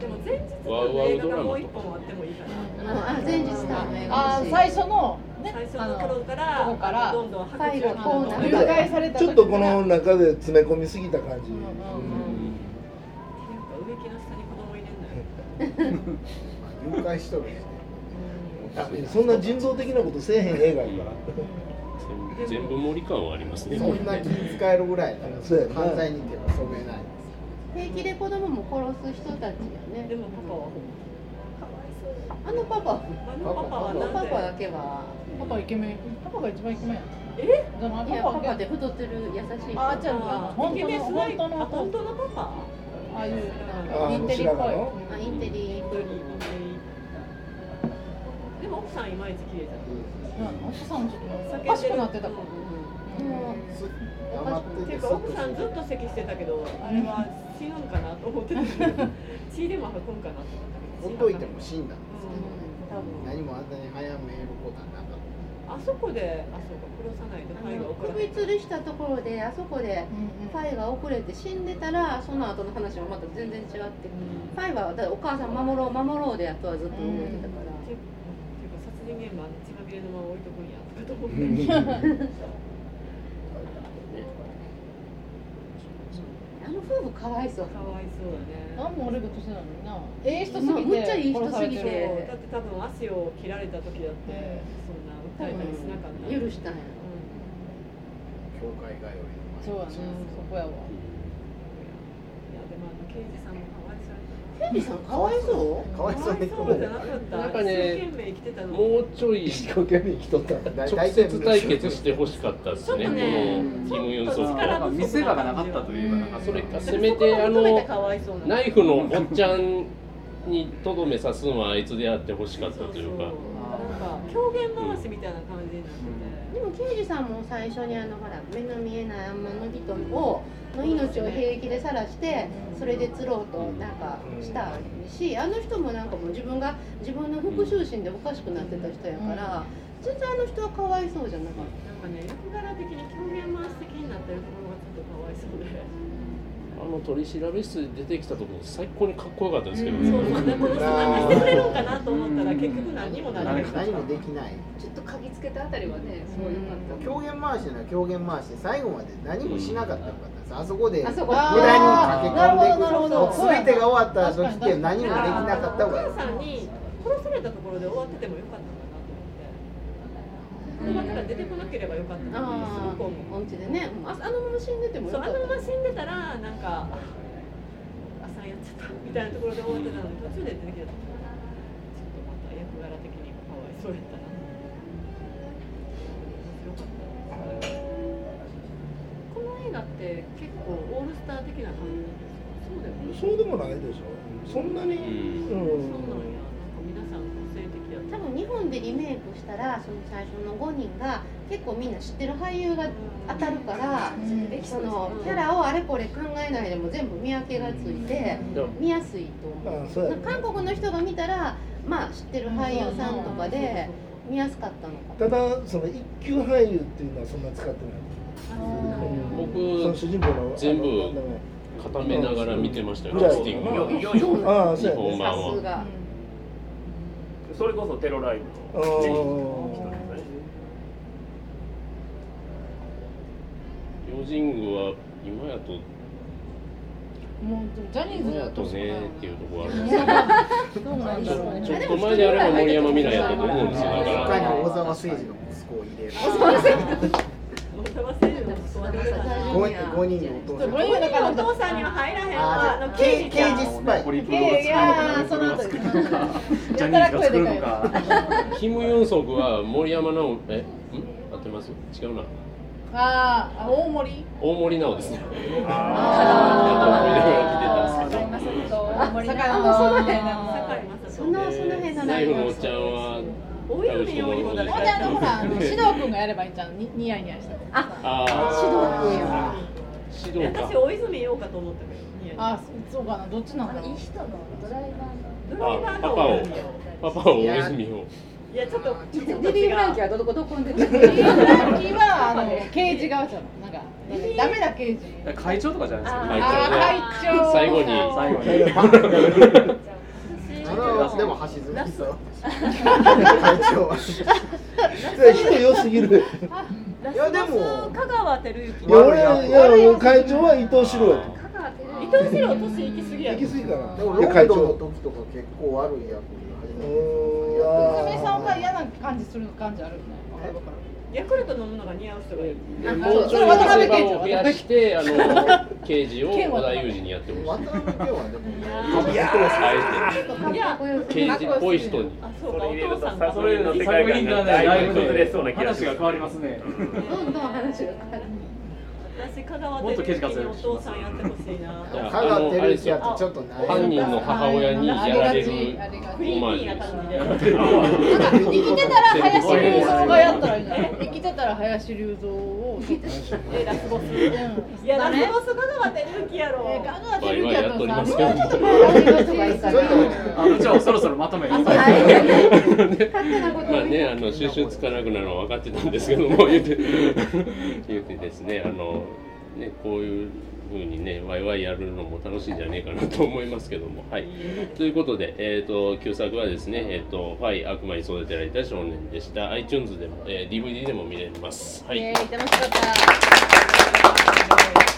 でも前日の映画がもう一本あってもいいかな。あ前日かあ最初のね最初の頃からここからどんどん白最後された時ちょっとこの中で詰め込みすぎた感じ、植誘拐しとるそん。な人道的なことせえへん映画やから全部盛り感はありますね。そんな気使えるぐらい犯罪に手は染めない。平気で子供も殺す人たちやね。でもパパはかわいそう。あのパパあのパパはあのなんで？パパだけはパパイケメン。パパが一番イケメンやえ？パパって太ってる優しいあじゃあ本当のイケメンすごい本当のあ本当のパパ？ああいうあインテリっぽい。あインテリでも奥さんいまいち綺麗じゃん。うん。奥さんちょっとおかしくなってた。からっていうか奥さんずっと咳してたけどあれは死ぬんかなと思ってた。けど血でも吐くんかなと思ったけどほっといても死んだんですうん。多分。何もあんなに早めることはなかったあそこであそうか殺さないとあ肺がの送らない。首吊りしたところであそこでファイが遅れて死んでたらその後の話はまた全然違ってファイはだお母さん守ろう守ろうであとはずっと動いてたから。ていうか殺人現場血まみれのまま置いとくん。やとかと思ってあの夫婦かわいそう。かわいそうだね。何も俺が年なのにな。ええ人すぎてむっちゃいい人すぎて。だって多分足を切られた時だってそんなたりしなかった許したんや教会通いのそうやねそこやわ。いやでもあの刑事さんもかわいそうケイジさんかわいそう？かわいそうにそうじゃなかった。なんかねもうちょい一生懸命生きとった。直接対決してほしかったですね、ねこのキム・ユンソク力と。見せ場がなかったといえばなかった。それか、せめてあのナイフのおっちゃんにとどめさすのはあいつであってほしかったというか。狂言回しみたいな感じになってて、でも刑事さんも最初にあのほら目の見えないあんまの人をの命を平気でさらしてそれで釣ろうとなんかしたしあの人もなんかもう自分が自分の復讐心でおかしくなってた人やから全然あの人はかわいそうじゃなかった。なんかね役柄的に狂言回し的になってるところがちょっとかわいそうで。あの取り調べ室で出てきたところ最高にかっこよかったですけどそうそうね。この人なんかしてくれるんかなと思ったら結局何にもならない何もできない。ちょっと嗅ぎつけたあたりはねすごい良かった狂言回しなら狂言回しで最後まで何もしなかったかったですあそこで無駄に駆け込んでいくなるほどなるほど。全てが終わった時って何もできなかったお母さんに殺されたところで終わっててもよかったこの場から出てこなければよかったなってすあごく思うあ、お家でね、ああのまま死んでてもよかった。そうあのまま死んでたらなんかあ朝やっちゃったみたいなところで終わってたのに途中で出てきた。とちょっとまた役柄的にかわいそうやったな面白かった。この映画って結構オールスター的な感じなんですか。そうでもないそうでもないでしょ。そんなにうんそうなん性的やった多分日本でリメイクしたらその最初の5人が結構みんな知ってる俳優が当たるから、そのキャラをあれこれ考えないでも全部見分けがついて見やすいと思う。うやね。韓国の人が見たらまあ知ってる俳優さんとかで見やすかったのかただその一級俳優っていうのはそんな使ってない。僕その主人公の全部固めながら見てましたよ、キャスティング日本版は。それこそテロライブの、人ですねヨジングは今やともうジャニーズだとねっていうところあるんですけどちょっと前であれば森山未来やったと思うんですよ。だから大沢誠二の息子を入れる治の息子は誰だな5人お父さん五人お父さんには入らへんわあの刑事刑事スパイホリプロを作るのかその後作るのかジャニーズが作るのかキム・ユンソクは森山直え合ってます違うなああ大森大森直ですねあー大正と大森坂な井その辺堺雅人そのその辺のナイフのおっちゃんは大泉洋にも誰かほんであのほらあの指導君がやればいいんじゃんにニヤニヤしてあ指導君や。私大泉洋かと思ったけどニヤニヤあそうかなどっちなんだろういい人のドライバーのドライバーのパパをパパを大泉をいやちょっとちょっとデビー・フランキーはどこどこんでリリーフランキーはあの刑事側じゃんなんかダメな刑事会長とかじゃないですか会長最後に最後にあのでも橋爪と会長は。人良すぎるラいやでも。香川照之。いや俺いや会長は伊藤四郎伊藤四郎年行き過ぎやろ行き過ぎかなでもロンいや会長。ドンの時とか結構悪い役うーん。いや娘さんは嫌な感じする感じあるよねヤクルト飲むのが似合う人がいる。もうちょい乗せ場を増やしてあの刑事を織田裕二にやってほしい。渡辺家はでも。いやあいやえて刑事っぽい人に。あそうかおそれ入れると父さんか。それの世界観がだだいぶ崩れそうな気が話が変わりますね。どんどん話が変わる私香川もっとケチ照之にお父さんやってほしいな香川照之やとちょっとない。犯人の母親にやられるクリーミーな感じでなんか生きてたら林隆三がやったらいいんじゃない生きてたら林隆三をえラスボスうんいやラスボス香川照之やろえー香川照之はやっておりますけど。もあ部長そろそろまとめ勝手なことをまあね、あの収集つかなくなるのは分かってたんですけども言って言ってですねあのねこういうふうにねワイワイやるのも楽しいんじゃねえかなと思いますけども。はい。ということで、えー、と旧作はですね「えー、とファイ悪魔に育てられた少年」でした。iTunes でも、えー DVD でも見れます。はい。楽しかった